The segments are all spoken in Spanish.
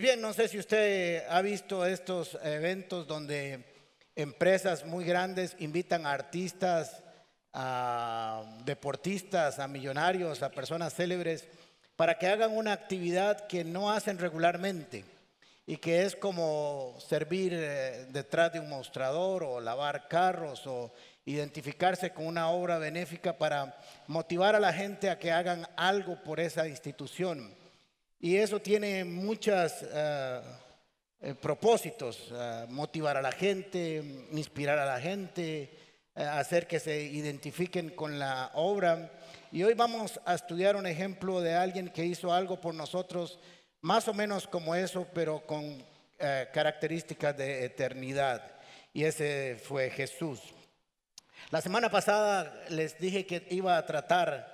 Pues bien, no sé si usted ha visto estos eventos donde empresas muy grandes invitan a artistas, a deportistas, a millonarios, a personas célebres, para que hagan una actividad que no hacen regularmente y que es como servir eh, detrás de un mostrador o lavar carros o identificarse con una obra benéfica para motivar a la gente a que hagan algo por esa institución. Y eso tiene muchos eh, eh, propósitos, motivar a la gente, inspirar a la gente, hacer que se identifiquen con la obra. Y hoy vamos a estudiar un ejemplo de alguien que hizo algo por nosotros, más o menos como eso, pero con eh, características de eternidad. Y ese fue Jesús. La semana pasada les dije que iba a tratar,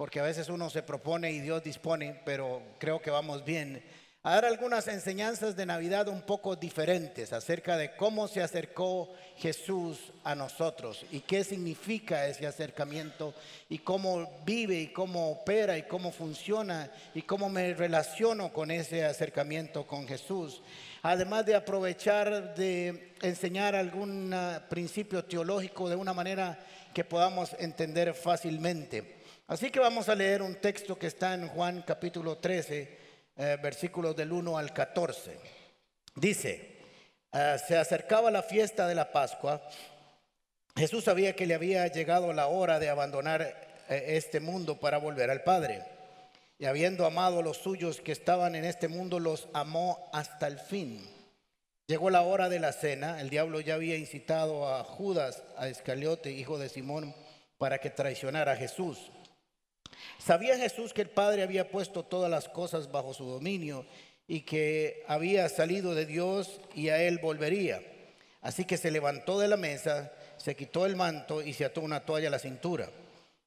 porque a veces uno se propone y Dios dispone, pero creo que vamos bien a dar algunas enseñanzas de Navidad un poco diferentes acerca de cómo se acercó Jesús a nosotros y qué significa ese acercamiento y cómo vive y cómo opera y cómo funciona y cómo me relaciono con ese acercamiento con Jesús. Además de aprovechar de enseñar algún principio teológico de una manera que podamos entender fácilmente. Así que vamos a leer un texto que está en Juan capítulo 13 eh, versículos del 1 al 14. Dice, eh, se acercaba la fiesta de la Pascua. Jesús sabía que le había llegado la hora de abandonar eh, este mundo para volver al Padre. Y habiendo amado a los suyos que estaban en este mundo, los amó hasta el fin. Llegó la hora de la cena. El diablo ya había incitado a Judas, a Iscariote, hijo de Simón, para que traicionara a Jesús. Sabía Jesús que el Padre había puesto todas las cosas bajo su dominio y que había salido de Dios y a él volvería. Así que se levantó de la mesa, se quitó el manto y se ató una toalla a la cintura.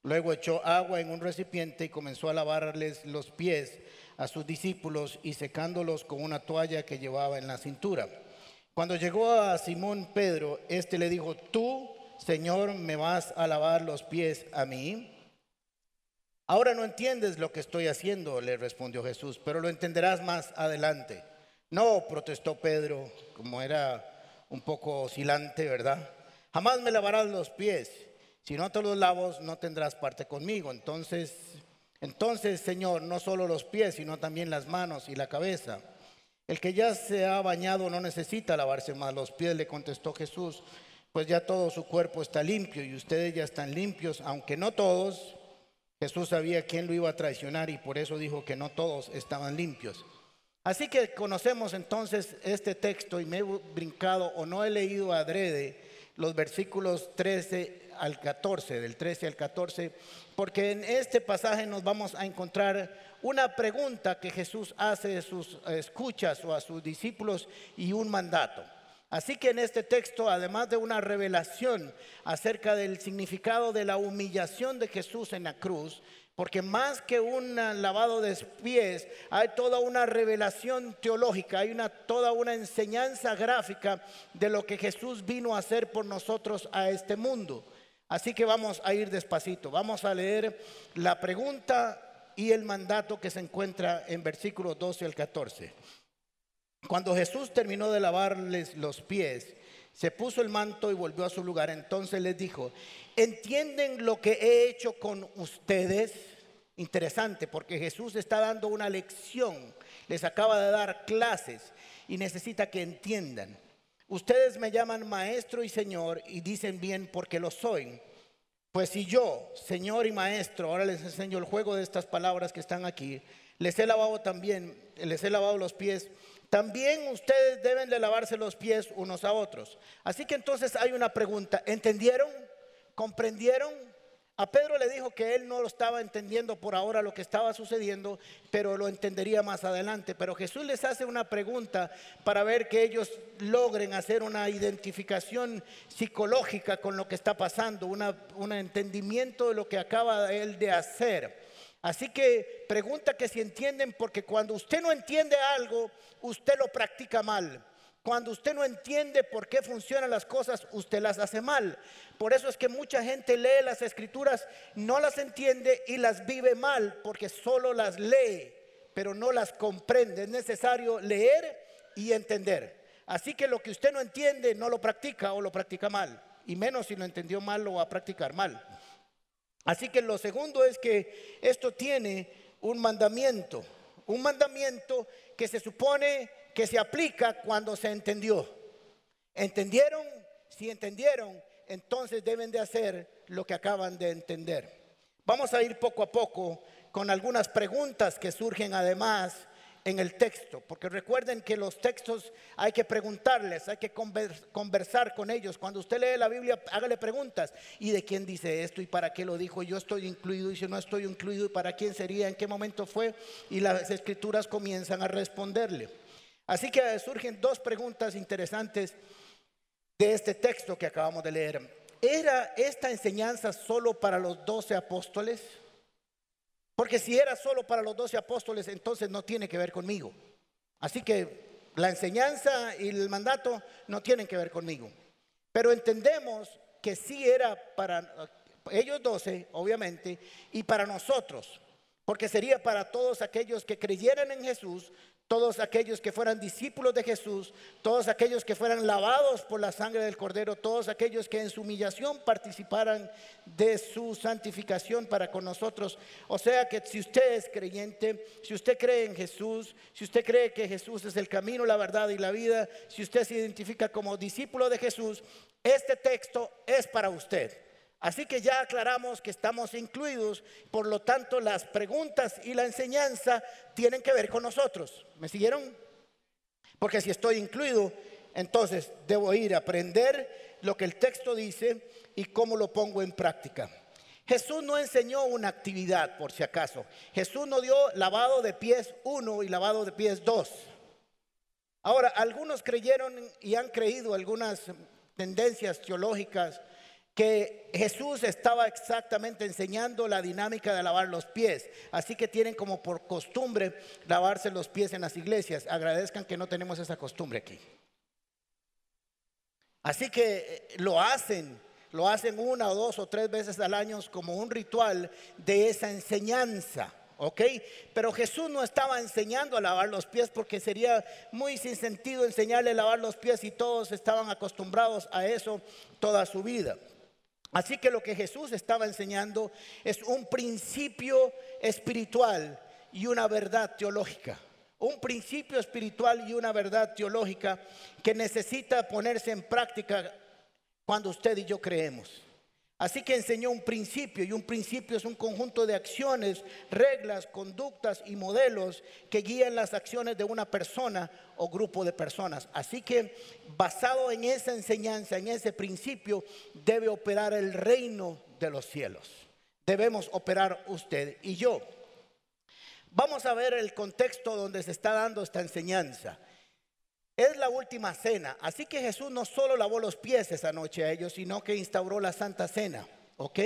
Luego echó agua en un recipiente y comenzó a lavarles los pies a sus discípulos y secándolos con una toalla que llevaba en la cintura. Cuando llegó a Simón Pedro, éste le dijo, tú, Señor, me vas a lavar los pies a mí. Ahora no entiendes lo que estoy haciendo, le respondió Jesús, pero lo entenderás más adelante. No, protestó Pedro, como era un poco oscilante, ¿verdad? Jamás me lavarás los pies. Si no te los lavo, no tendrás parte conmigo. Entonces, entonces, Señor, no solo los pies, sino también las manos y la cabeza. El que ya se ha bañado no necesita lavarse más los pies, le contestó Jesús, pues ya todo su cuerpo está limpio y ustedes ya están limpios, aunque no todos Jesús sabía quién lo iba a traicionar y por eso dijo que no todos estaban limpios. Así que conocemos entonces este texto y me he brincado o no he leído adrede los versículos 13 al 14, del 13 al 14, porque en este pasaje nos vamos a encontrar una pregunta que Jesús hace a sus escuchas o a sus discípulos y un mandato. Así que en este texto, además de una revelación acerca del significado de la humillación de Jesús en la cruz, porque más que un lavado de pies, hay toda una revelación teológica, hay una, toda una enseñanza gráfica de lo que Jesús vino a hacer por nosotros a este mundo. Así que vamos a ir despacito, vamos a leer la pregunta y el mandato que se encuentra en versículos 12 al 14. Cuando Jesús terminó de lavarles los pies, se puso el manto y volvió a su lugar. Entonces les dijo, ¿entienden lo que he hecho con ustedes? Interesante, porque Jesús está dando una lección, les acaba de dar clases y necesita que entiendan. Ustedes me llaman maestro y señor y dicen bien porque lo soy. Pues si yo, señor y maestro, ahora les enseño el juego de estas palabras que están aquí, les he lavado también, les he lavado los pies también ustedes deben de lavarse los pies unos a otros. Así que entonces hay una pregunta, ¿entendieron? ¿Comprendieron? A Pedro le dijo que él no lo estaba entendiendo por ahora lo que estaba sucediendo, pero lo entendería más adelante. Pero Jesús les hace una pregunta para ver que ellos logren hacer una identificación psicológica con lo que está pasando, un entendimiento de lo que acaba él de hacer. Así que pregunta que si entienden, porque cuando usted no entiende algo, usted lo practica mal. Cuando usted no entiende por qué funcionan las cosas, usted las hace mal. Por eso es que mucha gente lee las escrituras, no las entiende y las vive mal, porque solo las lee, pero no las comprende. Es necesario leer y entender. Así que lo que usted no entiende no lo practica o lo practica mal. Y menos si lo entendió mal lo va a practicar mal. Así que lo segundo es que esto tiene un mandamiento. Un mandamiento que se supone que se aplica cuando se entendió. ¿Entendieron? Si entendieron, entonces deben de hacer lo que acaban de entender. Vamos a ir poco a poco con algunas preguntas que surgen además en el texto, porque recuerden que los textos hay que preguntarles, hay que conversar con ellos. Cuando usted lee la Biblia, hágale preguntas. ¿Y de quién dice esto? ¿Y para qué lo dijo? Yo estoy incluido y si no estoy incluido, ¿y para quién sería? ¿En qué momento fue? Y las escrituras comienzan a responderle. Así que surgen dos preguntas interesantes de este texto que acabamos de leer. ¿Era esta enseñanza solo para los doce apóstoles? Porque si era solo para los doce apóstoles, entonces no tiene que ver conmigo. Así que la enseñanza y el mandato no tienen que ver conmigo. Pero entendemos que sí era para ellos doce, obviamente, y para nosotros. Porque sería para todos aquellos que creyeran en Jesús, todos aquellos que fueran discípulos de Jesús, todos aquellos que fueran lavados por la sangre del Cordero, todos aquellos que en su humillación participaran de su santificación para con nosotros. O sea que si usted es creyente, si usted cree en Jesús, si usted cree que Jesús es el camino, la verdad y la vida, si usted se identifica como discípulo de Jesús, este texto es para usted. Así que ya aclaramos que estamos incluidos, por lo tanto las preguntas y la enseñanza tienen que ver con nosotros. ¿Me siguieron? Porque si estoy incluido, entonces debo ir a aprender lo que el texto dice y cómo lo pongo en práctica. Jesús no enseñó una actividad, por si acaso. Jesús no dio lavado de pies uno y lavado de pies dos. Ahora, algunos creyeron y han creído algunas tendencias teológicas que Jesús estaba exactamente enseñando la dinámica de lavar los pies. Así que tienen como por costumbre lavarse los pies en las iglesias. Agradezcan que no tenemos esa costumbre aquí. Así que eh, lo hacen, lo hacen una o dos o tres veces al año como un ritual de esa enseñanza. ¿ok? Pero Jesús no estaba enseñando a lavar los pies porque sería muy sin sentido enseñarle a lavar los pies y todos estaban acostumbrados a eso toda su vida. Así que lo que Jesús estaba enseñando es un principio espiritual y una verdad teológica. Un principio espiritual y una verdad teológica que necesita ponerse en práctica cuando usted y yo creemos. Así que enseñó un principio y un principio es un conjunto de acciones, reglas, conductas y modelos que guían las acciones de una persona o grupo de personas. Así que basado en esa enseñanza, en ese principio, debe operar el reino de los cielos. Debemos operar usted y yo. Vamos a ver el contexto donde se está dando esta enseñanza. Es la última cena. Así que Jesús no solo lavó los pies esa noche a ellos, sino que instauró la Santa Cena. ¿Ok?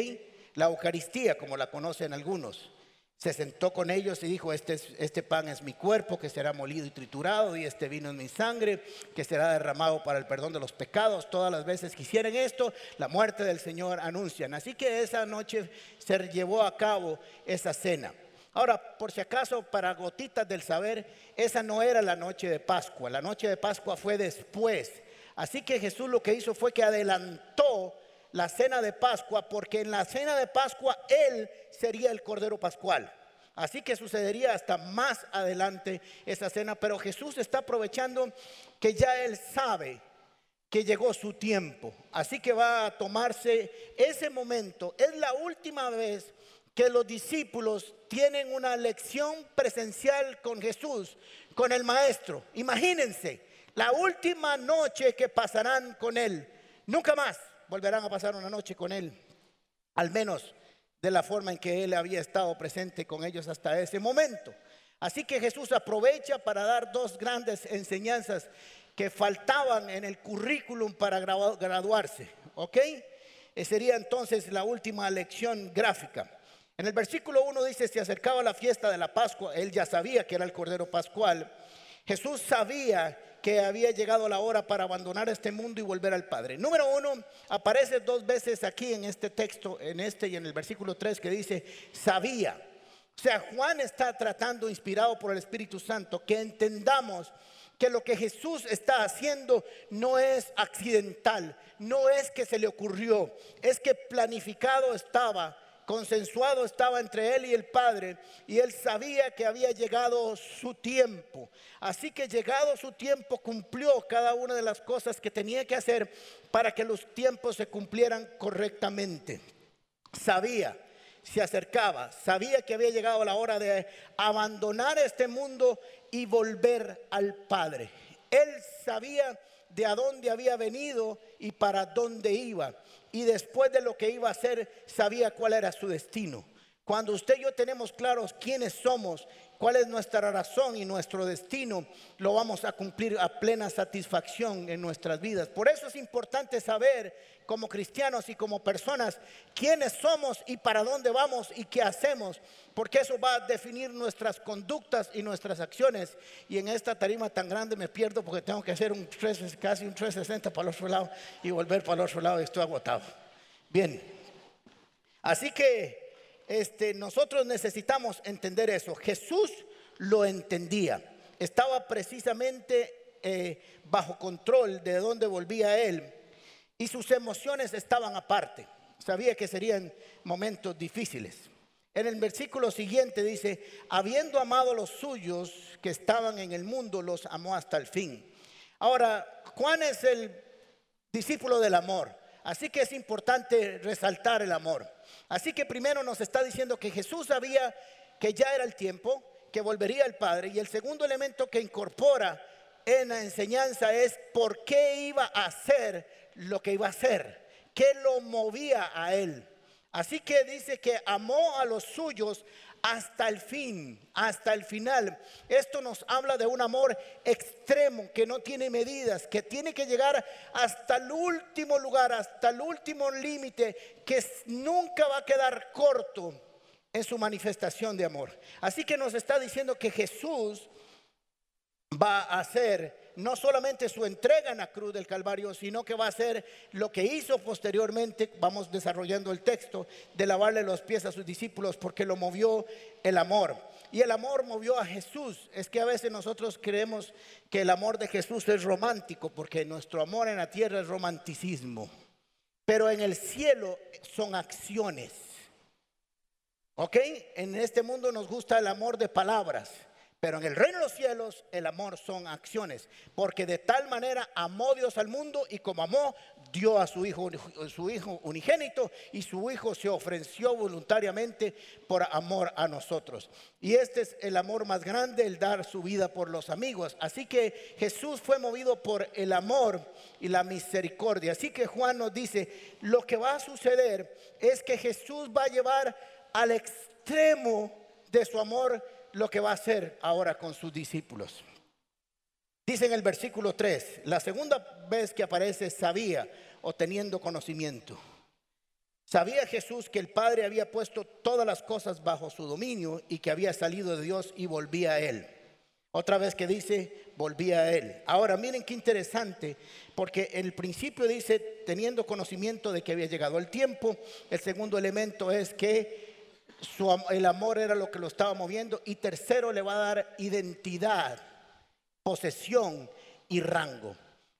La Eucaristía, como la conocen algunos. Se sentó con ellos y dijo, este, este pan es mi cuerpo que será molido y triturado y este vino es mi sangre que será derramado para el perdón de los pecados. Todas las veces que hicieran esto, la muerte del Señor anuncian. Así que esa noche se llevó a cabo esa cena. Ahora, por si acaso, para gotitas del saber, esa no era la noche de Pascua. La noche de Pascua fue después. Así que Jesús lo que hizo fue que adelantó la cena de Pascua, porque en la cena de Pascua Él sería el Cordero Pascual. Así que sucedería hasta más adelante esa cena, pero Jesús está aprovechando que ya Él sabe que llegó su tiempo. Así que va a tomarse ese momento. Es la última vez que los discípulos tienen una lección presencial con Jesús, con el Maestro. Imagínense, la última noche que pasarán con Él. Nunca más volverán a pasar una noche con Él, al menos de la forma en que Él había estado presente con ellos hasta ese momento. Así que Jesús aprovecha para dar dos grandes enseñanzas que faltaban en el currículum para graduarse. ¿Ok? Sería entonces la última lección gráfica. En el versículo 1 dice, se acercaba la fiesta de la Pascua, él ya sabía que era el Cordero Pascual. Jesús sabía que había llegado la hora para abandonar este mundo y volver al Padre. Número uno, aparece dos veces aquí en este texto, en este y en el versículo 3 que dice, sabía. O sea, Juan está tratando, inspirado por el Espíritu Santo, que entendamos que lo que Jesús está haciendo no es accidental, no es que se le ocurrió, es que planificado estaba, consensuado estaba entre él y el Padre, y él sabía que había llegado su tiempo. Así que llegado su tiempo cumplió cada una de las cosas que tenía que hacer para que los tiempos se cumplieran correctamente. Sabía se acercaba, sabía que había llegado la hora de abandonar este mundo y volver al Padre. Él sabía de a dónde había venido y para dónde iba. Y después de lo que iba a hacer, sabía cuál era su destino. Cuando usted y yo tenemos claros quiénes somos, cuál es nuestra razón y nuestro destino, lo vamos a cumplir a plena satisfacción en nuestras vidas. Por eso es importante saber como cristianos y como personas quiénes somos y para dónde vamos y qué hacemos, porque eso va a definir nuestras conductas y nuestras acciones. Y en esta tarima tan grande me pierdo porque tengo que hacer un 3, casi un 360 para el otro lado y volver para el otro lado y estoy agotado. Bien, así que este, nosotros necesitamos entender eso. Jesús lo entendía, estaba precisamente eh, bajo control de dónde volvía él y sus emociones estaban aparte. Sabía que serían momentos difíciles. En el versículo siguiente dice, habiendo amado a los suyos que estaban en el mundo, los amó hasta el fin. Ahora, Juan es el discípulo del amor. Así que es importante resaltar el amor. Así que primero nos está diciendo que Jesús sabía que ya era el tiempo, que volvería al Padre. Y el segundo elemento que incorpora en la enseñanza es por qué iba a hacer lo que iba a hacer, qué lo movía a él. Así que dice que amó a los suyos hasta el fin, hasta el final. Esto nos habla de un amor extremo que no tiene medidas, que tiene que llegar hasta el último lugar, hasta el último límite, que nunca va a quedar corto en su manifestación de amor. Así que nos está diciendo que Jesús va a hacer no solamente su entrega en la cruz del Calvario, sino que va a ser lo que hizo posteriormente, vamos desarrollando el texto, de lavarle los pies a sus discípulos, porque lo movió el amor. Y el amor movió a Jesús. Es que a veces nosotros creemos que el amor de Jesús es romántico, porque nuestro amor en la tierra es romanticismo. Pero en el cielo son acciones. ¿Ok? En este mundo nos gusta el amor de palabras. Pero en el reino de los cielos el amor son acciones, porque de tal manera amó Dios al mundo y como amó, dio a su hijo, su hijo unigénito y su hijo se ofreció voluntariamente por amor a nosotros. Y este es el amor más grande, el dar su vida por los amigos. Así que Jesús fue movido por el amor y la misericordia. Así que Juan nos dice, lo que va a suceder es que Jesús va a llevar al extremo de su amor lo que va a hacer ahora con sus discípulos. Dice en el versículo 3, la segunda vez que aparece sabía o teniendo conocimiento. Sabía Jesús que el Padre había puesto todas las cosas bajo su dominio y que había salido de Dios y volvía a Él. Otra vez que dice, volvía a Él. Ahora miren qué interesante, porque el principio dice, teniendo conocimiento de que había llegado el tiempo. El segundo elemento es que el amor era lo que lo estaba moviendo. Y tercero, le va a dar identidad, posesión y rango.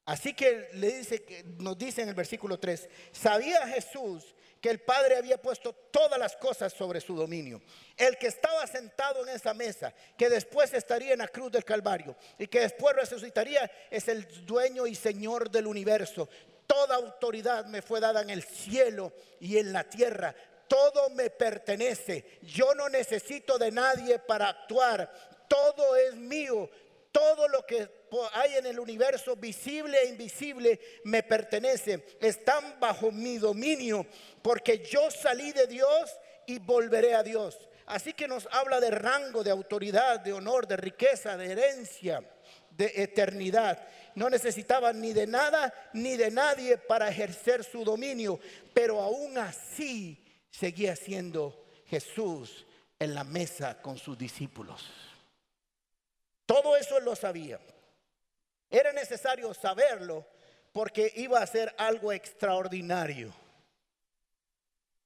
Así que le dice, nos dice en el versículo 3, sabía Jesús que el Padre había puesto todas las cosas sobre su dominio. El que estaba sentado en esa mesa, que después estaría en la cruz del Calvario y que después resucitaría, es el dueño y señor del universo. Toda autoridad me fue dada en el cielo y en la tierra todo me pertenece. Yo no necesito de nadie para actuar. Todo es mío. Todo lo que hay en el universo, visible e invisible, me pertenece. Están bajo mi dominio porque yo salí de Dios y volveré a Dios. Así que nos habla de rango, de autoridad, de honor, de riqueza, de herencia, de eternidad. No necesitaba ni de nada ni de nadie para ejercer su dominio, pero aún así seguía siendo Jesús en la mesa con sus discípulos. Todo eso lo sabía. Era necesario saberlo porque iba a ser algo extraordinario.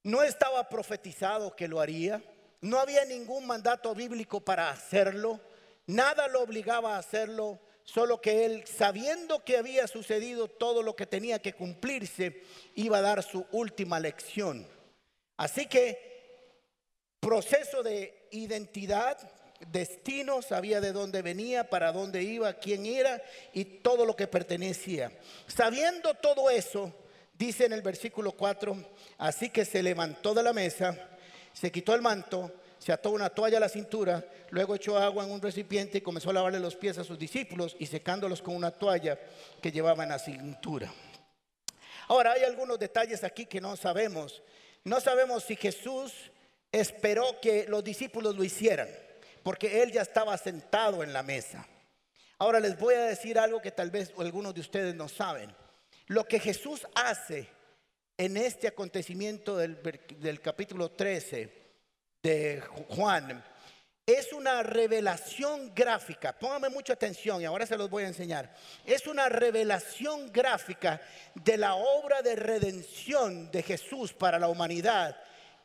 No estaba profetizado que lo haría. no había ningún mandato bíblico para hacerlo, nada lo obligaba a hacerlo, solo que él, sabiendo que había sucedido todo lo que tenía que cumplirse, iba a dar su última lección. Así que proceso de identidad, destino, sabía de dónde venía, para dónde iba, quién era y todo lo que pertenecía. Sabiendo todo eso, dice en el versículo 4, así que se levantó de la mesa, se quitó el manto, se ató una toalla a la cintura, luego echó agua en un recipiente y comenzó a lavarle los pies a sus discípulos y secándolos con una toalla que llevaba en la cintura. Ahora hay algunos detalles aquí que no sabemos. No sabemos si Jesús esperó que los discípulos lo hicieran porque él ya estaba sentado en la mesa. Ahora les voy a decir algo que tal vez algunos de ustedes no saben. Lo que Jesús hace en este acontecimiento del, del capítulo 13 de Juan es una revelación gráfica. Póngame mucha atención y ahora se los voy a enseñar. Es una revelación gráfica de la obra de redención de Jesús para la humanidad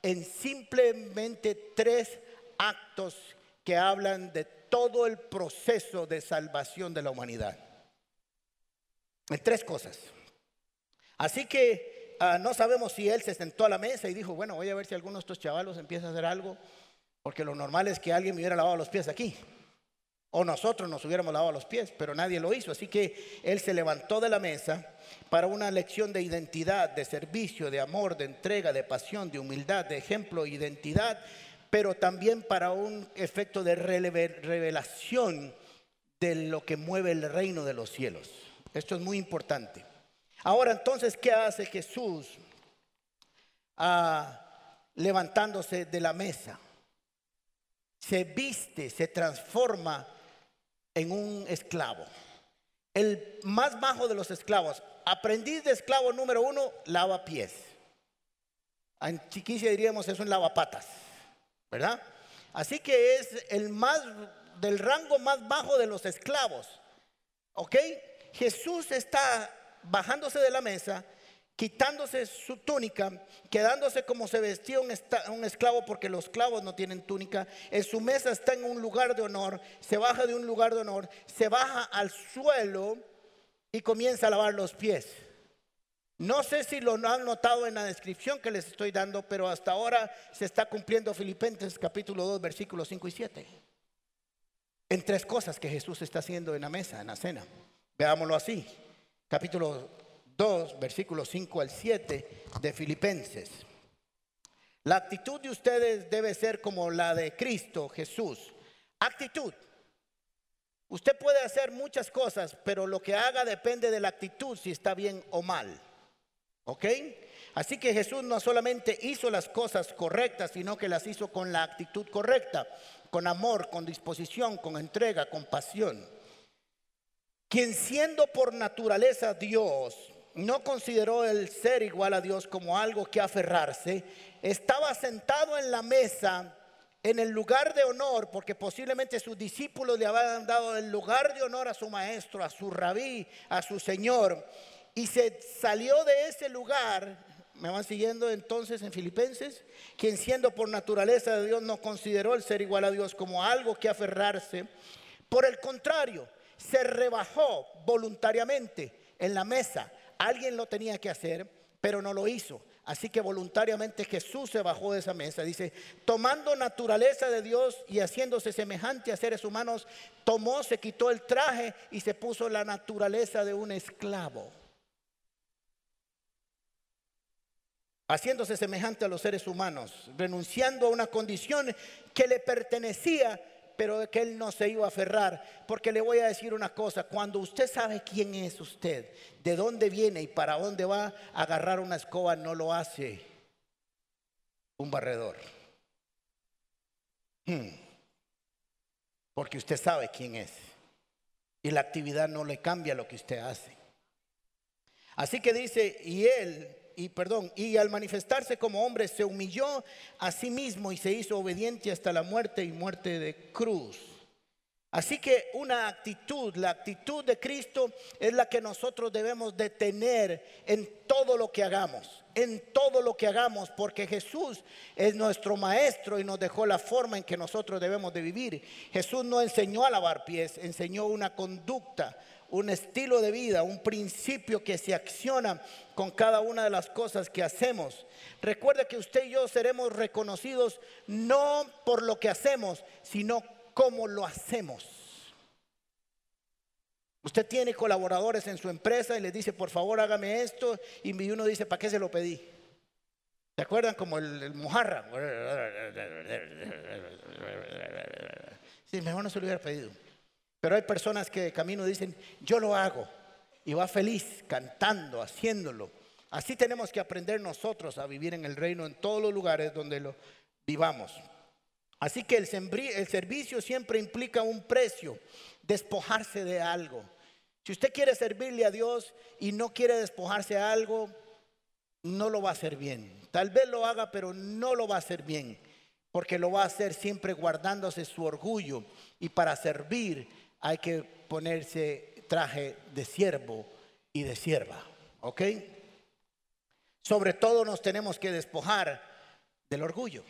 en simplemente tres actos que hablan de todo el proceso de salvación de la humanidad. En tres cosas. Así que ah, no sabemos si él se sentó a la mesa y dijo, bueno, voy a ver si alguno de estos chavalos empieza a hacer algo, porque lo normal es que alguien me hubiera lavado los pies aquí. O nosotros nos hubiéramos lavado los pies, pero nadie lo hizo. Así que él se levantó de la mesa para una lección de identidad, de servicio, de amor, de entrega, de pasión, de humildad, de ejemplo, identidad pero también para un efecto de revelación de lo que mueve el reino de los cielos. Esto es muy importante. Ahora entonces, ¿qué hace Jesús ah, levantándose de la mesa? Se viste, se transforma en un esclavo. El más bajo de los esclavos, aprendiz de esclavo número uno, lava pies. En chiquicia diríamos es un lavapatas. ¿verdad? Así que es el más del rango más bajo de los esclavos. ¿Ok? Jesús está bajándose de la mesa, quitándose su túnica, quedándose como se vestía un, esclavo porque los esclavos no tienen túnica. En su mesa está en un lugar de honor, se baja de un lugar de honor, se baja al suelo y comienza a lavar los pies. No sé si lo han notado en la descripción que les estoy dando, pero hasta ahora se está cumpliendo Filipenses capítulo 2, versículos 5 y 7. En tres cosas que Jesús está haciendo en la mesa, en la cena. Veámoslo así. Capítulo 2, versículos 5 al 7 de Filipenses. La actitud de ustedes debe ser como la de Cristo Jesús. Actitud. Usted puede hacer muchas cosas, pero lo que haga depende de la actitud, si está bien o mal. ¿Ok? Así que Jesús no solamente hizo las cosas correctas, sino que las hizo con la actitud correcta, con amor, con disposición, con entrega, con pasión. Quien siendo por naturaleza Dios, no consideró el ser igual a Dios como algo que aferrarse, estaba sentado en la mesa en el lugar de honor, porque posiblemente sus discípulos le habían dado el lugar de honor a su maestro, a su rabí, a su Señor y se salió de ese lugar, me van siguiendo entonces en Filipenses, quien siendo por naturaleza de Dios no consideró el ser igual a Dios como algo que aferrarse, por el contrario, se rebajó voluntariamente en la mesa. Alguien lo tenía que hacer, pero no lo hizo. Así que voluntariamente Jesús se bajó de esa mesa. Dice, tomando naturaleza de Dios y haciéndose semejante a seres humanos, tomó, se quitó el traje y se puso la naturaleza de un esclavo. haciéndose semejante a los seres humanos, renunciando a una condición que le pertenecía, pero que él no se iba a aferrar. Porque le voy a decir una cosa, cuando usted sabe quién es usted, de dónde viene y para dónde va, agarrar una escoba no lo hace un barredor. Hmm. Porque usted sabe quién es. Y la actividad no le cambia lo que usted hace. Así que dice, y él y perdón, y al manifestarse como hombre se humilló a sí mismo y se hizo obediente hasta la muerte y muerte de cruz. Así que una actitud, la actitud de Cristo es la que nosotros debemos de tener en todo lo que hagamos, en todo lo que hagamos, porque Jesús es nuestro maestro y nos dejó la forma en que nosotros debemos de vivir. Jesús no enseñó a lavar pies, enseñó una conducta, un estilo de vida, un principio que se acciona con cada una de las cosas que hacemos. Recuerde que usted y yo seremos reconocidos no por lo que hacemos, sino cómo lo hacemos. Usted tiene colaboradores en su empresa y les dice, por favor, hágame esto. Y uno dice, ¿para qué se lo pedí? ¿Se acuerdan como el, mojarra? Sí, mejor no se lo hubiera pedido. Pero hay personas que de camino dicen, yo lo hago. Y va feliz, cantando, haciéndolo. Así tenemos que aprender nosotros a vivir en el reino en todos los lugares donde lo vivamos. Así que el, servicio siempre implica un precio, despojarse de algo. Si usted quiere servirle a Dios y no quiere despojarse de algo, no lo va a hacer bien. Tal vez lo haga, pero no lo va a hacer bien, porque lo va a hacer siempre guardándose su orgullo. Y para servir hay que ponerse traje de siervo y de sierva. ¿Ok? Sobre todo nos tenemos que despojar del orgullo.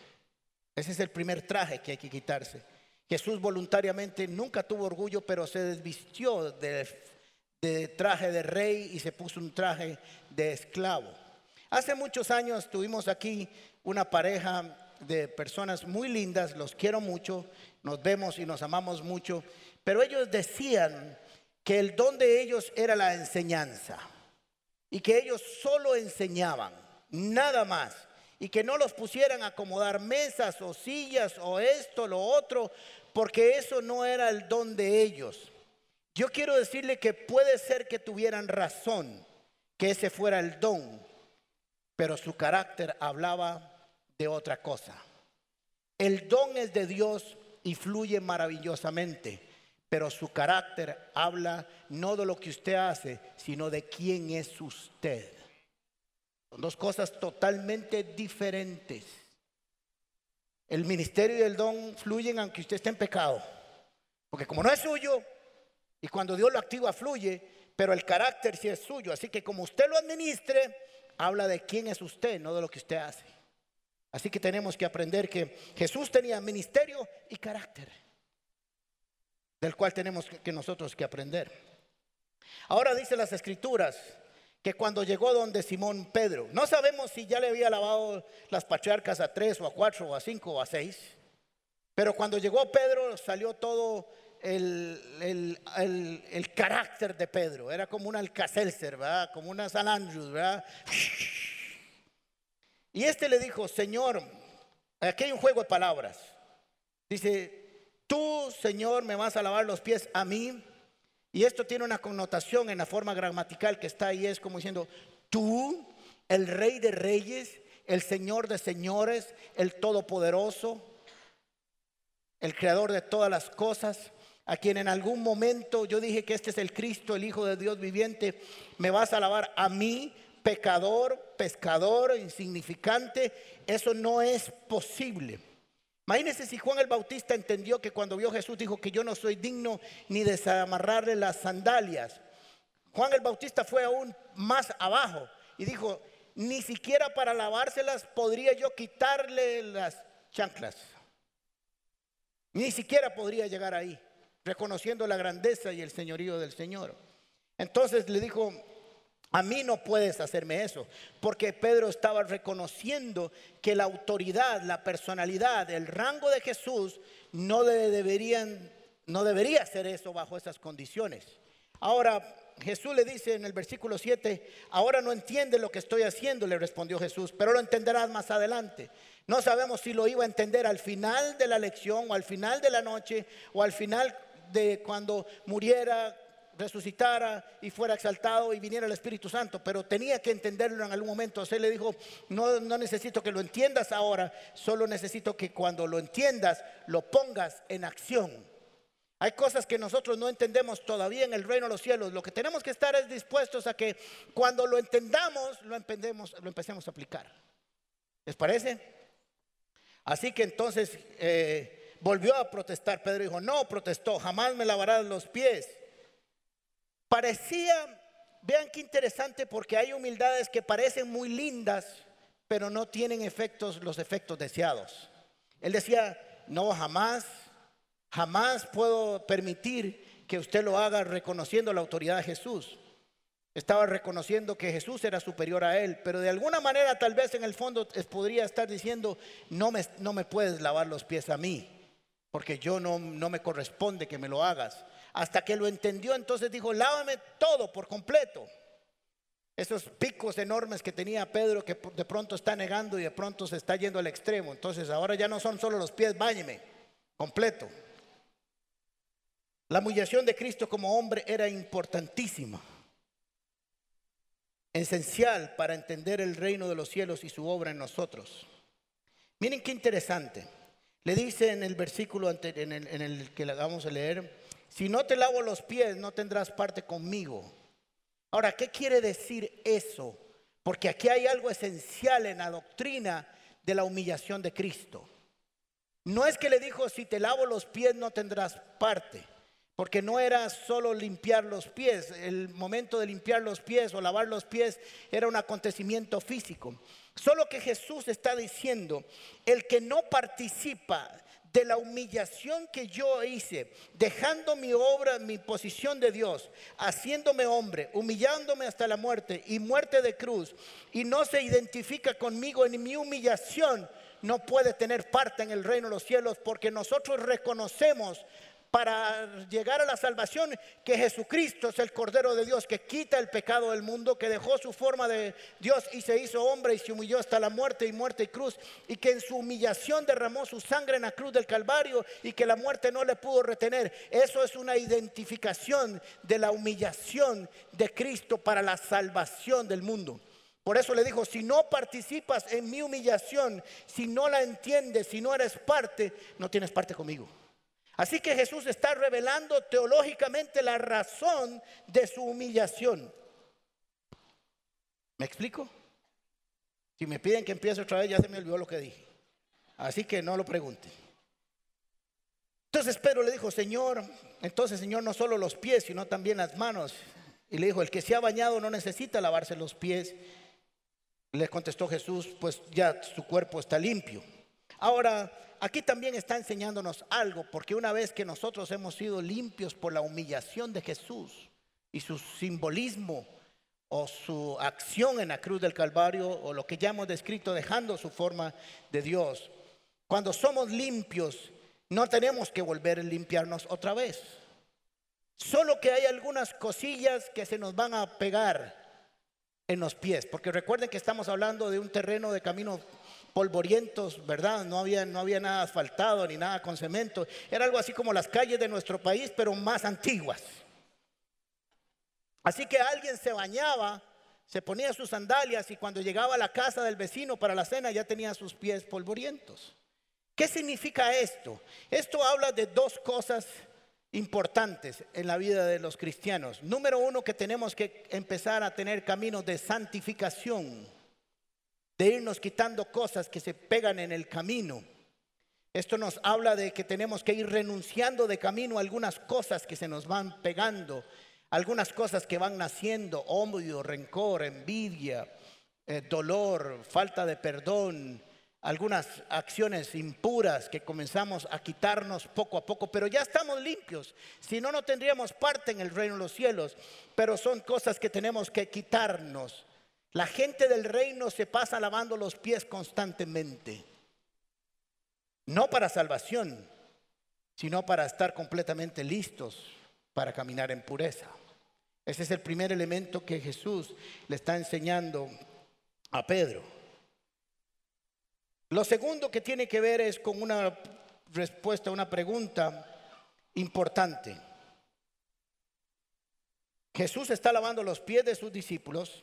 Ese es el primer traje que hay que quitarse. Jesús voluntariamente nunca tuvo orgullo, pero se desvistió de, traje de rey y se puso un traje de esclavo. Hace muchos años tuvimos aquí una pareja de personas muy lindas, los quiero mucho, nos vemos y nos amamos mucho, pero ellos decían que el don de ellos era la enseñanza y que ellos solo enseñaban, nada más y que no los pusieran a acomodar mesas o sillas o esto, lo otro, porque eso no era el don de ellos. Yo quiero decirle que puede ser que tuvieran razón, que ese fuera el don, pero su carácter hablaba de otra cosa. El don es de Dios y fluye maravillosamente, pero su carácter habla no de lo que usted hace, sino de quién es usted. Son dos cosas totalmente diferentes. El ministerio y el don fluyen aunque usted esté en pecado. Porque como no es suyo, y cuando Dios lo activa fluye, pero el carácter sí es suyo. Así que como usted lo administre, habla de quién es usted, no de lo que usted hace. Así que tenemos que aprender que Jesús tenía ministerio y carácter, del cual tenemos que nosotros que aprender. Ahora dice las escrituras, que cuando llegó donde Simón Pedro, no sabemos si ya le había lavado las patriarcas a tres o a cuatro o a cinco o a seis, pero cuando llegó Pedro salió todo el, carácter de Pedro, era como un alcacelser, ¿verdad? Como una San ¿verdad? Y este le dijo, Señor, aquí hay un juego de palabras. Dice, tú, Señor, me vas a lavar los pies a mí. Y esto tiene una connotación en la forma gramatical que está ahí, es como diciendo, tú, el rey de reyes, el señor de señores, el todopoderoso, el creador de todas las cosas, a quien en algún momento yo dije que este es el Cristo, el Hijo de Dios viviente, me vas a alabar a mí, pecador, pescador, insignificante, eso no es posible. Imagínense si Juan el Bautista entendió que cuando vio a Jesús dijo que yo no soy digno ni de desamarrarle las sandalias. Juan el Bautista fue aún más abajo y dijo, ni siquiera para lavárselas podría yo quitarle las chanclas. Ni siquiera podría llegar ahí, reconociendo la grandeza y el señorío del Señor. Entonces le dijo, a mí no puedes hacerme eso, porque Pedro estaba reconociendo que la autoridad, la personalidad, el rango de Jesús no deberían no debería hacer eso bajo esas condiciones. Ahora Jesús le dice en el versículo 7, ahora no entiende lo que estoy haciendo, le respondió Jesús, pero lo entenderás más adelante. No sabemos si lo iba a entender al final de la lección o al final de la noche o al final de cuando muriera resucitara y fuera exaltado y viniera el Espíritu Santo, pero tenía que entenderlo en algún momento. O le dijo, no, no necesito que lo entiendas ahora, solo necesito que cuando lo entiendas lo pongas en acción. Hay cosas que nosotros no entendemos todavía en el reino de los cielos. Lo que tenemos que estar es dispuestos a que cuando lo entendamos, lo, lo empecemos a aplicar. ¿Les parece? Así que entonces, eh, volvió a protestar. Pedro dijo, no, protestó, jamás me lavarás los pies. Parecía, vean qué interesante, porque hay humildades que parecen muy lindas, pero no tienen efectos, los efectos deseados. Él decía, no, jamás, jamás puedo permitir que usted lo haga reconociendo la autoridad de Jesús. Estaba reconociendo que Jesús era superior a él, pero de alguna manera tal vez en el fondo podría estar diciendo, no me, no me puedes lavar los pies a mí, porque yo no, no me corresponde que me lo hagas. Hasta que lo entendió, entonces dijo, lávame todo por completo. Esos picos enormes que tenía Pedro que de pronto está negando y de pronto se está yendo al extremo. Entonces ahora ya no son solo los pies, báñeme completo. La humillación de Cristo como hombre era importantísima, esencial para entender el reino de los cielos y su obra en nosotros. Miren qué interesante. Le dice en el versículo en el, en el que le vamos a leer, si no te lavo los pies, no tendrás parte conmigo. Ahora, ¿qué quiere decir eso? Porque aquí hay algo esencial en la doctrina de la humillación de Cristo. No es que le dijo, si te lavo los pies no tendrás parte, porque no era solo limpiar los pies, el momento de limpiar los pies o lavar los pies era un acontecimiento físico. Solo que Jesús está diciendo, el que no participa de la humillación que yo hice, dejando mi obra, mi posición de Dios, haciéndome hombre, humillándome hasta la muerte y muerte de cruz, y no se identifica conmigo en mi humillación, no puede tener parte en el reino de los cielos porque nosotros reconocemos para llegar a la salvación, que Jesucristo es el Cordero de Dios que quita el pecado del mundo, que dejó su forma de Dios y se hizo hombre y se humilló hasta la muerte y muerte y cruz, y que en su humillación derramó su sangre en la cruz del Calvario y que la muerte no le pudo retener. Eso es una identificación de la humillación de Cristo para la salvación del mundo. Por eso le dijo, si no participas en mi humillación, si no la entiendes, si no eres parte, no tienes parte conmigo. Así que Jesús está revelando teológicamente la razón de su humillación. ¿Me explico? Si me piden que empiece otra vez, ya se me olvidó lo que dije. Así que no lo pregunte. Entonces Pedro le dijo, Señor, entonces Señor, no solo los pies, sino también las manos. Y le dijo, el que se ha bañado no necesita lavarse los pies. Le contestó Jesús, pues ya su cuerpo está limpio. Ahora, aquí también está enseñándonos algo, porque una vez que nosotros hemos sido limpios por la humillación de Jesús y su simbolismo o su acción en la cruz del Calvario o lo que ya hemos descrito dejando su forma de Dios, cuando somos limpios no tenemos que volver a limpiarnos otra vez. Solo que hay algunas cosillas que se nos van a pegar en los pies, porque recuerden que estamos hablando de un terreno de camino polvorientos, ¿verdad? No había, no había nada asfaltado ni nada con cemento. Era algo así como las calles de nuestro país, pero más antiguas. Así que alguien se bañaba, se ponía sus sandalias y cuando llegaba a la casa del vecino para la cena ya tenía sus pies polvorientos. ¿Qué significa esto? Esto habla de dos cosas importantes en la vida de los cristianos. Número uno, que tenemos que empezar a tener caminos de santificación de irnos quitando cosas que se pegan en el camino. Esto nos habla de que tenemos que ir renunciando de camino a algunas cosas que se nos van pegando, algunas cosas que van naciendo, odio, rencor, envidia, eh, dolor, falta de perdón, algunas acciones impuras que comenzamos a quitarnos poco a poco, pero ya estamos limpios. Si no, no tendríamos parte en el reino de los cielos, pero son cosas que tenemos que quitarnos. La gente del reino se pasa lavando los pies constantemente. No para salvación, sino para estar completamente listos para caminar en pureza. Ese es el primer elemento que Jesús le está enseñando a Pedro. Lo segundo que tiene que ver es con una respuesta a una pregunta importante. Jesús está lavando los pies de sus discípulos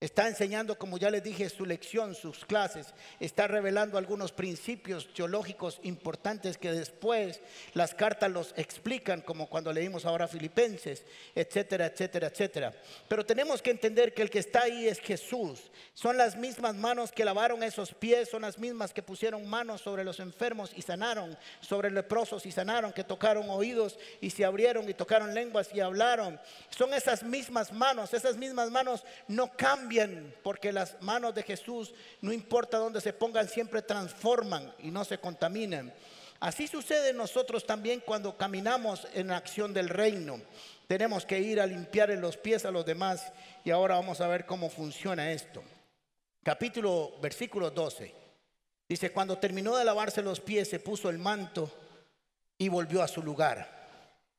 Está enseñando, como ya les dije, su lección, sus clases. Está revelando algunos principios teológicos importantes que después las cartas los explican, como cuando leímos ahora Filipenses, etcétera, etcétera, etcétera. Pero tenemos que entender que el que está ahí es Jesús. Son las mismas manos que lavaron esos pies, son las mismas que pusieron manos sobre los enfermos y sanaron, sobre leprosos y sanaron, que tocaron oídos y se abrieron y tocaron lenguas y hablaron. Son esas mismas manos, esas mismas manos no cambian porque las manos de Jesús, no importa dónde se pongan, siempre transforman y no se contaminan. Así sucede nosotros también cuando caminamos en acción del reino. Tenemos que ir a limpiar en los pies a los demás y ahora vamos a ver cómo funciona esto. Capítulo, versículo 12. Dice, cuando terminó de lavarse los pies, se puso el manto y volvió a su lugar.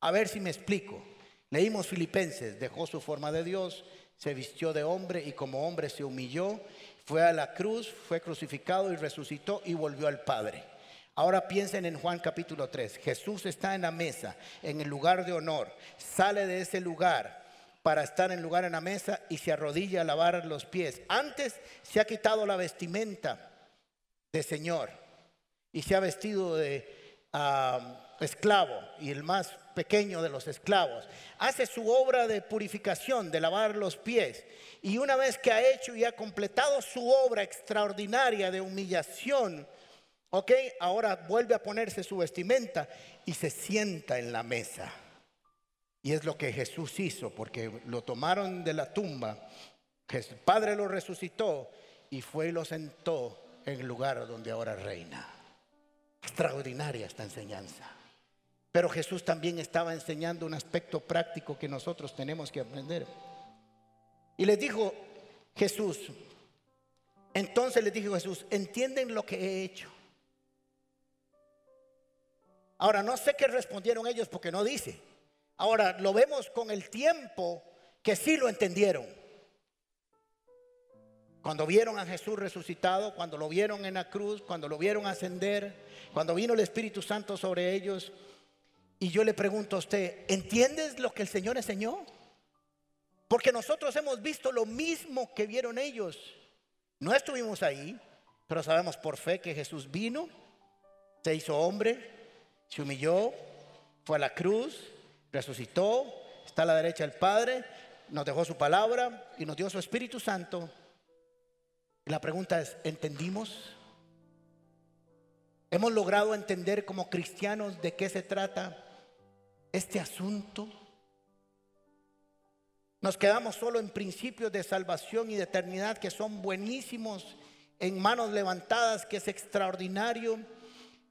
A ver si me explico. Leímos Filipenses, dejó su forma de Dios, se vistió de hombre y como hombre se humilló, fue a la cruz, fue crucificado y resucitó y volvió al Padre. Ahora piensen en Juan capítulo 3. Jesús está en la mesa, en el lugar de honor, sale de ese lugar para estar en lugar en la mesa y se arrodilla a lavar los pies. Antes se ha quitado la vestimenta de Señor y se ha vestido de ah, esclavo y el más pequeño de los esclavos. Hace su obra de purificación, de lavar los pies. Y una vez que ha hecho y ha completado su obra extraordinaria de humillación, ok, ahora vuelve a ponerse su vestimenta y se sienta en la mesa. Y es lo que Jesús hizo, porque lo tomaron de la tumba, el Padre lo resucitó y fue y lo sentó en el lugar donde ahora reina. Extraordinaria esta enseñanza. Pero Jesús también estaba enseñando un aspecto práctico que nosotros tenemos que aprender. Y les dijo Jesús, entonces les dijo Jesús, ¿entienden lo que he hecho? Ahora, no sé qué respondieron ellos porque no dice. Ahora, lo vemos con el tiempo que sí lo entendieron. Cuando vieron a Jesús resucitado, cuando lo vieron en la cruz, cuando lo vieron ascender, cuando vino el Espíritu Santo sobre ellos, y yo le pregunto a usted, ¿entiendes lo que el Señor enseñó? Porque nosotros hemos visto lo mismo que vieron ellos. No estuvimos ahí, pero sabemos por fe que Jesús vino, se hizo hombre, se humilló, fue a la cruz, resucitó, está a la derecha del Padre, nos dejó su palabra y nos dio su Espíritu Santo. Y la pregunta es, ¿entendimos? ¿Hemos logrado entender como cristianos de qué se trata este asunto? Nos quedamos solo en principios de salvación y de eternidad que son buenísimos, en manos levantadas que es extraordinario,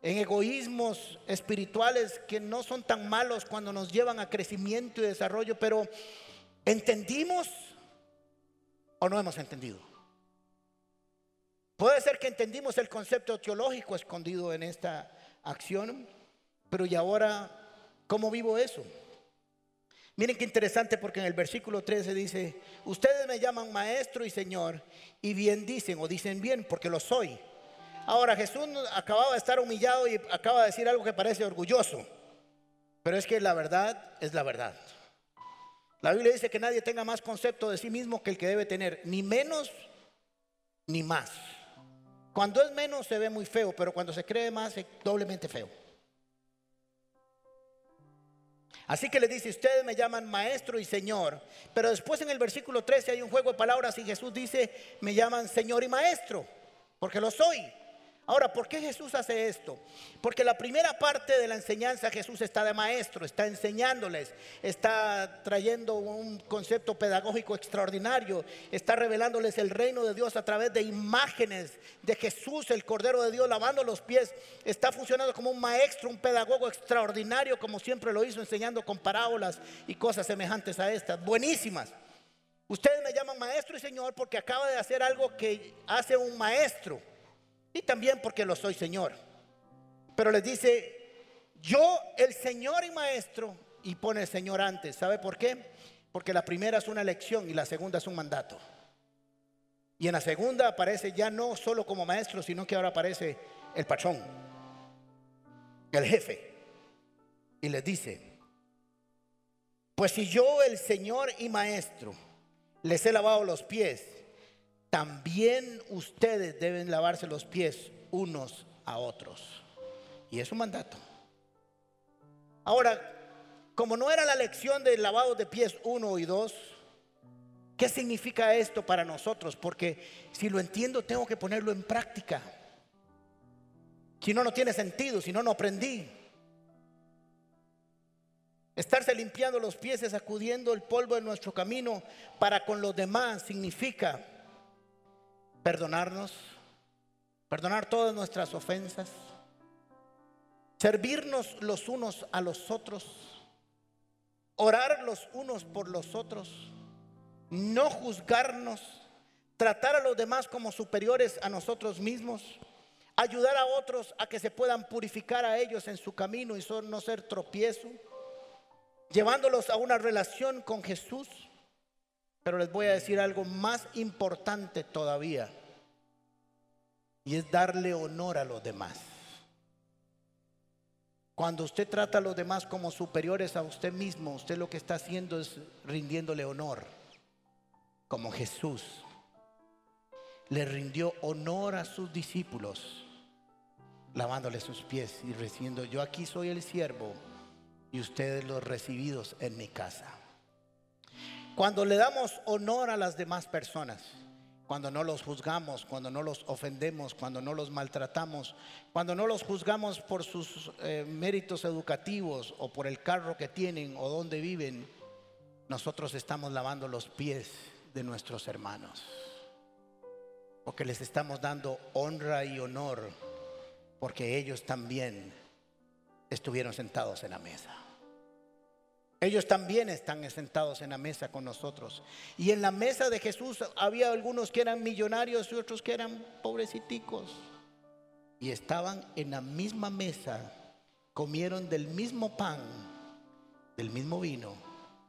en egoísmos espirituales que no son tan malos cuando nos llevan a crecimiento y desarrollo, pero ¿entendimos o no hemos entendido? Puede ser que entendimos el concepto teológico escondido en esta acción, pero ¿y ahora ¿Cómo vivo eso? Miren qué interesante porque en el versículo 13 dice, ustedes me llaman maestro y señor y bien dicen o dicen bien porque lo soy. Ahora Jesús acababa de estar humillado y acaba de decir algo que parece orgulloso, pero es que la verdad es la verdad. La Biblia dice que nadie tenga más concepto de sí mismo que el que debe tener, ni menos ni más. Cuando es menos se ve muy feo, pero cuando se cree más es doblemente feo. Así que le dice, ustedes me llaman maestro y señor. Pero después en el versículo 13 hay un juego de palabras y Jesús dice, me llaman señor y maestro, porque lo soy. Ahora, ¿por qué Jesús hace esto? Porque la primera parte de la enseñanza Jesús está de maestro, está enseñándoles, está trayendo un concepto pedagógico extraordinario, está revelándoles el reino de Dios a través de imágenes de Jesús, el Cordero de Dios, lavando los pies. Está funcionando como un maestro, un pedagogo extraordinario, como siempre lo hizo, enseñando con parábolas y cosas semejantes a estas, buenísimas. Ustedes me llaman maestro y señor porque acaba de hacer algo que hace un maestro y también porque lo soy Señor. Pero les dice, yo el Señor y Maestro, y pone el Señor antes. ¿Sabe por qué? Porque la primera es una lección y la segunda es un mandato. Y en la segunda aparece ya no solo como maestro, sino que ahora aparece el patrón, el jefe. Y les dice, pues si yo el Señor y Maestro les he lavado los pies, también ustedes deben lavarse los pies unos a otros. Y es un mandato. Ahora, como no era la lección del lavado de pies uno y dos, ¿qué significa esto para nosotros? Porque si lo entiendo, tengo que ponerlo en práctica. Si no, no tiene sentido, si no, no aprendí. Estarse limpiando los pies sacudiendo el polvo de nuestro camino para con los demás significa perdonarnos, perdonar todas nuestras ofensas, servirnos los unos a los otros, orar los unos por los otros, no juzgarnos, tratar a los demás como superiores a nosotros mismos, ayudar a otros a que se puedan purificar a ellos en su camino y no ser tropiezo llevándolos a una relación con Jesús. Pero les voy a decir algo más importante todavía, y es darle honor a los demás. Cuando usted trata a los demás como superiores a usted mismo, usted lo que está haciendo es rindiéndole honor, como Jesús le rindió honor a sus discípulos, lavándole sus pies y diciendo, yo aquí soy el siervo y ustedes los recibidos en mi casa. Cuando le damos honor a las demás personas, cuando no los juzgamos, cuando no los ofendemos, cuando no los maltratamos, cuando no los juzgamos por sus eh, méritos educativos o por el carro que tienen o donde viven, nosotros estamos lavando los pies de nuestros hermanos. Porque les estamos dando honra y honor, porque ellos también estuvieron sentados en la mesa. Ellos también están sentados en la mesa con nosotros. Y en la mesa de Jesús había algunos que eran millonarios y otros que eran pobreciticos. Y estaban en la misma mesa, comieron del mismo pan, del mismo vino,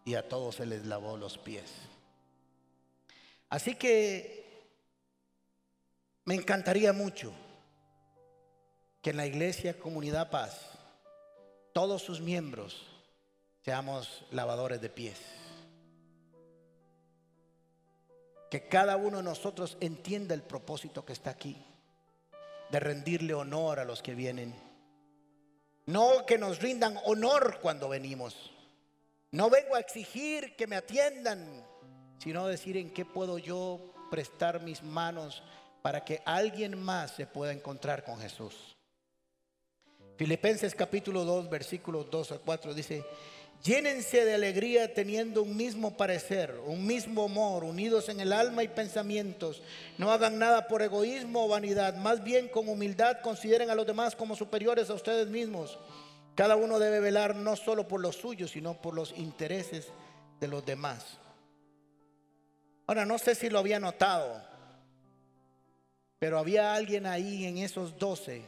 y a todos se les lavó los pies. Así que me encantaría mucho que en la iglesia Comunidad Paz, todos sus miembros, seamos lavadores de pies. Que cada uno de nosotros entienda el propósito que está aquí, de rendirle honor a los que vienen. No que nos rindan honor cuando venimos. No vengo a exigir que me atiendan, sino decir en qué puedo yo prestar mis manos para que alguien más se pueda encontrar con Jesús. Filipenses capítulo 2, versículos 2 a 4 dice, Llénense de alegría teniendo un mismo parecer, un mismo amor, unidos en el alma y pensamientos. No hagan nada por egoísmo o vanidad, más bien con humildad consideren a los demás como superiores a ustedes mismos. Cada uno debe velar no solo por los suyos, sino por los intereses de los demás. Ahora, no sé si lo había notado, pero había alguien ahí en esos doce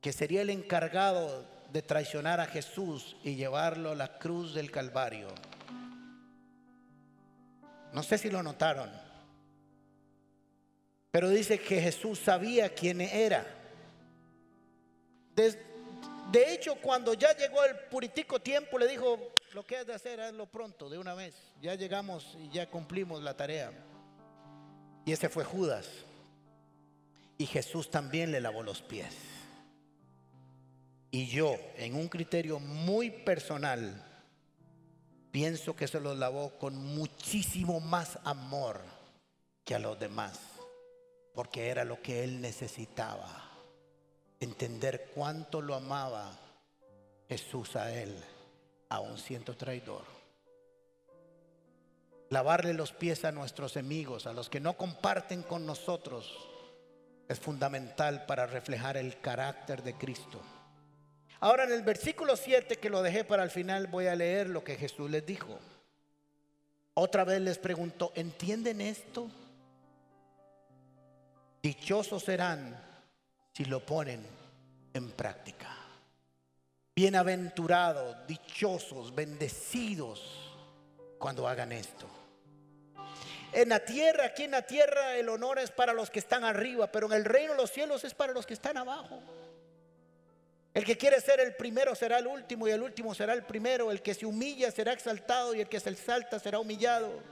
que sería el encargado de traicionar a Jesús y llevarlo a la cruz del Calvario. No sé si lo notaron, pero dice que Jesús sabía quién era. De, hecho, cuando ya llegó el puritico tiempo, le dijo, lo que has de hacer, hazlo pronto, de una vez. Ya llegamos y ya cumplimos la tarea. Y ese fue Judas. Y Jesús también le lavó los pies. Y yo, en un criterio muy personal, pienso que se los lavó con muchísimo más amor que a los demás, porque era lo que él necesitaba, entender cuánto lo amaba Jesús a él, un siendo traidor. Lavarle los pies a nuestros enemigos, a los que no comparten con nosotros, es fundamental para reflejar el carácter de Cristo. Ahora en el versículo 7 que lo dejé para el final voy a leer lo que Jesús les dijo. Otra vez les preguntó, ¿entienden esto? Dichosos serán si lo ponen en práctica. Bienaventurados, dichosos, bendecidos cuando hagan esto. En la tierra, aquí en la tierra el honor es para los que están arriba, pero en el reino de los cielos es para los que están abajo. El que quiere ser el primero será el último y el último será el primero. El que se humilla será exaltado y el que se exalta será humillado.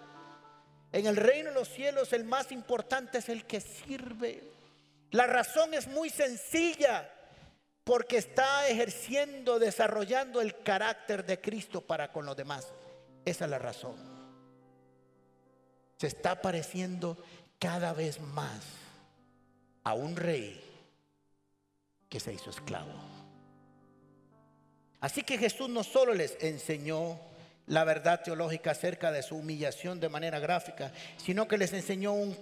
En el reino de los cielos el más importante es el que sirve. La razón es muy sencilla, porque está ejerciendo, desarrollando el carácter de Cristo para con los demás. Esa es la razón. Se está pareciendo cada vez más a un rey que se hizo esclavo. Así que Jesús no solo les enseñó la verdad teológica acerca de su humillación de manera gráfica, sino que les enseñó un,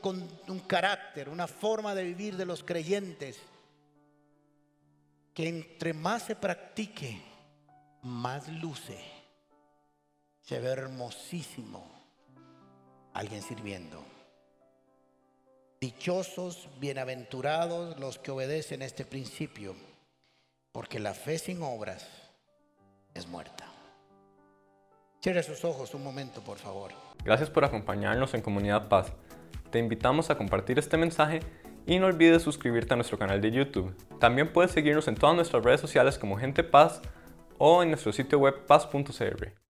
carácter, una forma de vivir de los creyentes, que entre más se practique, más luce, se ve hermosísimo alguien sirviendo. Dichosos, bienaventurados los que obedecen este principio, porque la fe sin obras es muerta. Cierre sus ojos un momento, por favor. Gracias por acompañarnos en Comunidad Paz. Te invitamos a compartir este mensaje y no olvides suscribirte a nuestro canal de YouTube. También puedes seguirnos en todas nuestras redes sociales como Gente Paz o en nuestro sitio web paz.cr.